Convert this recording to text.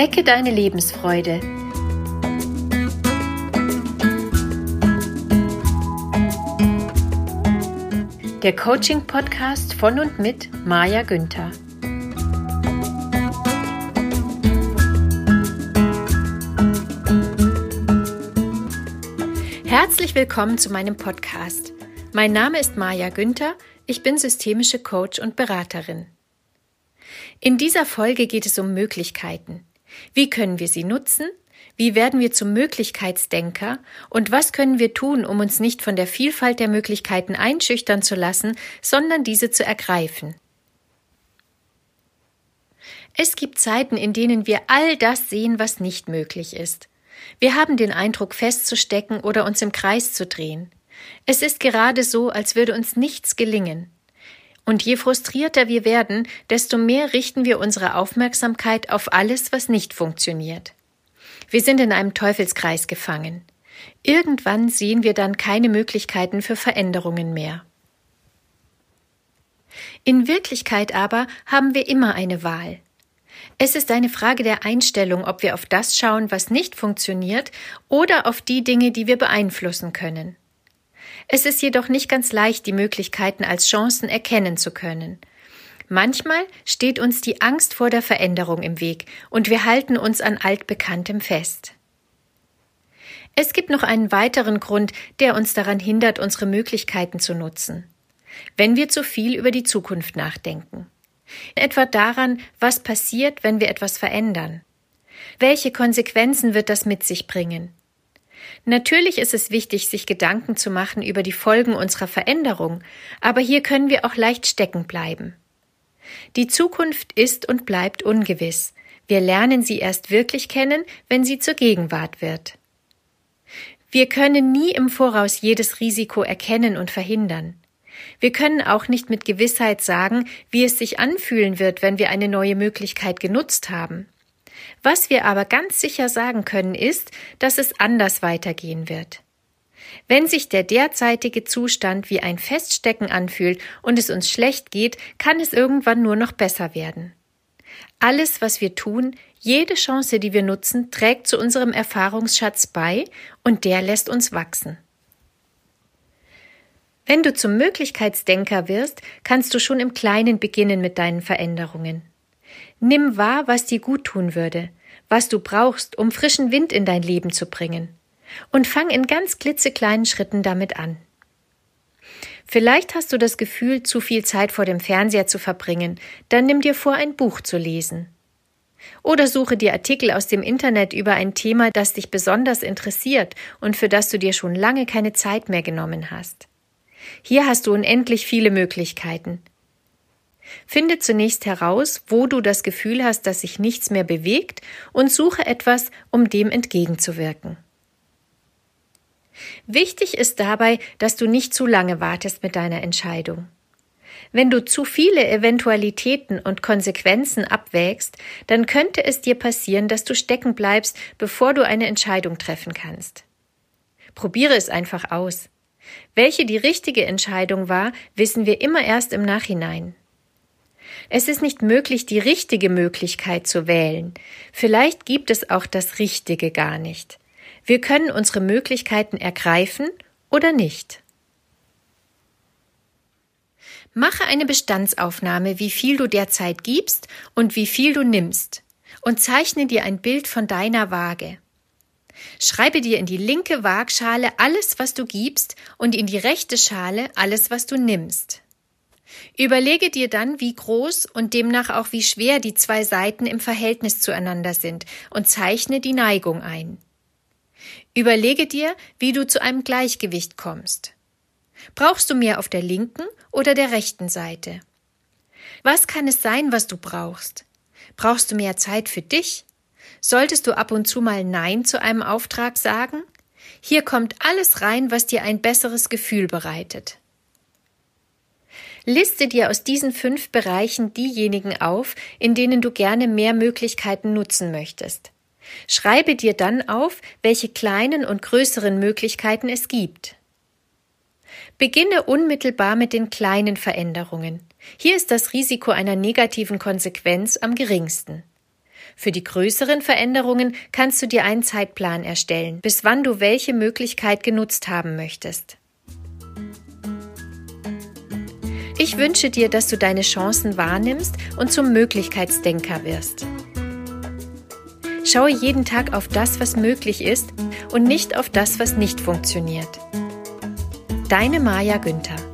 Wecke deine Lebensfreude. Der Coaching-Podcast von und mit Maja Günther. Herzlich willkommen zu meinem Podcast. Mein Name ist Maja Günther, ich bin systemische Coach und Beraterin. In dieser Folge geht es um Möglichkeiten. Wie können wir sie nutzen? Wie werden wir zum Möglichkeitsdenker? Und was können wir tun, um uns nicht von der Vielfalt der Möglichkeiten einschüchtern zu lassen, sondern diese zu ergreifen? Es gibt Zeiten, in denen wir all das sehen, was nicht möglich ist. Wir haben den Eindruck, festzustecken oder uns im Kreis zu drehen. Es ist gerade so, als würde uns nichts gelingen. Und je frustrierter wir werden, desto mehr richten wir unsere Aufmerksamkeit auf alles, was nicht funktioniert. Wir sind in einem Teufelskreis gefangen. Irgendwann sehen wir dann keine Möglichkeiten für Veränderungen mehr. In Wirklichkeit aber haben wir immer eine Wahl. Es ist eine Frage der Einstellung, ob wir auf das schauen, was nicht funktioniert, oder auf die Dinge, die wir beeinflussen können. Es ist jedoch nicht ganz leicht, die Möglichkeiten als Chancen erkennen zu können. Manchmal steht uns die Angst vor der Veränderung im Weg und wir halten uns an altbekanntem fest. Es gibt noch einen weiteren Grund, der uns daran hindert, unsere Möglichkeiten zu nutzen. Wenn wir zu viel über die Zukunft nachdenken. Etwa daran, was passiert, wenn wir etwas verändern. Welche Konsequenzen wird das mit sich bringen? Natürlich ist es wichtig, sich Gedanken zu machen über die Folgen unserer Veränderung, aber hier können wir auch leicht stecken bleiben. Die Zukunft ist und bleibt ungewiss. Wir lernen sie erst wirklich kennen, wenn sie zur Gegenwart wird. Wir können nie im Voraus jedes Risiko erkennen und verhindern. Wir können auch nicht mit Gewissheit sagen, wie es sich anfühlen wird, wenn wir eine neue Möglichkeit genutzt haben. Was wir aber ganz sicher sagen können, ist, dass es anders weitergehen wird. Wenn sich der derzeitige Zustand wie ein Feststecken anfühlt und es uns schlecht geht, kann es irgendwann nur noch besser werden. Alles, was wir tun, jede Chance, die wir nutzen, trägt zu unserem Erfahrungsschatz bei und der lässt uns wachsen. Wenn du zum Möglichkeitsdenker wirst, kannst du schon im Kleinen beginnen mit deinen Veränderungen. Nimm wahr, was dir gut tun würde, was du brauchst, um frischen Wind in dein Leben zu bringen. Und fang in ganz klitzekleinen Schritten damit an. Vielleicht hast du das Gefühl, zu viel Zeit vor dem Fernseher zu verbringen, dann nimm dir vor, ein Buch zu lesen. Oder suche dir Artikel aus dem Internet über ein Thema, das dich besonders interessiert und für das du dir schon lange keine Zeit mehr genommen hast. Hier hast du unendlich viele Möglichkeiten. Finde zunächst heraus, wo du das Gefühl hast, dass sich nichts mehr bewegt und suche etwas, um dem entgegenzuwirken. Wichtig ist dabei, dass du nicht zu lange wartest mit deiner Entscheidung. Wenn du zu viele Eventualitäten und Konsequenzen abwägst, dann könnte es dir passieren, dass du stecken bleibst, bevor du eine Entscheidung treffen kannst. Probiere es einfach aus. Welche die richtige Entscheidung war, wissen wir immer erst im Nachhinein. Es ist nicht möglich, die richtige Möglichkeit zu wählen. Vielleicht gibt es auch das Richtige gar nicht. Wir können unsere Möglichkeiten ergreifen oder nicht. Mache eine Bestandsaufnahme, wie viel du derzeit gibst und wie viel du nimmst, und zeichne dir ein Bild von deiner Waage. Schreibe dir in die linke Waagschale alles, was du gibst, und in die rechte Schale alles, was du nimmst. Überlege dir dann, wie groß und demnach auch wie schwer die zwei Seiten im Verhältnis zueinander sind und zeichne die Neigung ein. Überlege dir, wie du zu einem Gleichgewicht kommst. Brauchst du mehr auf der linken oder der rechten Seite? Was kann es sein, was du brauchst? Brauchst du mehr Zeit für dich? Solltest du ab und zu mal Nein zu einem Auftrag sagen? Hier kommt alles rein, was dir ein besseres Gefühl bereitet. Liste dir aus diesen fünf Bereichen diejenigen auf, in denen du gerne mehr Möglichkeiten nutzen möchtest. Schreibe dir dann auf, welche kleinen und größeren Möglichkeiten es gibt. Beginne unmittelbar mit den kleinen Veränderungen. Hier ist das Risiko einer negativen Konsequenz am geringsten. Für die größeren Veränderungen kannst du dir einen Zeitplan erstellen, bis wann du welche Möglichkeit genutzt haben möchtest. Ich wünsche dir, dass du deine Chancen wahrnimmst und zum Möglichkeitsdenker wirst. Schaue jeden Tag auf das, was möglich ist und nicht auf das, was nicht funktioniert. Deine Maja Günther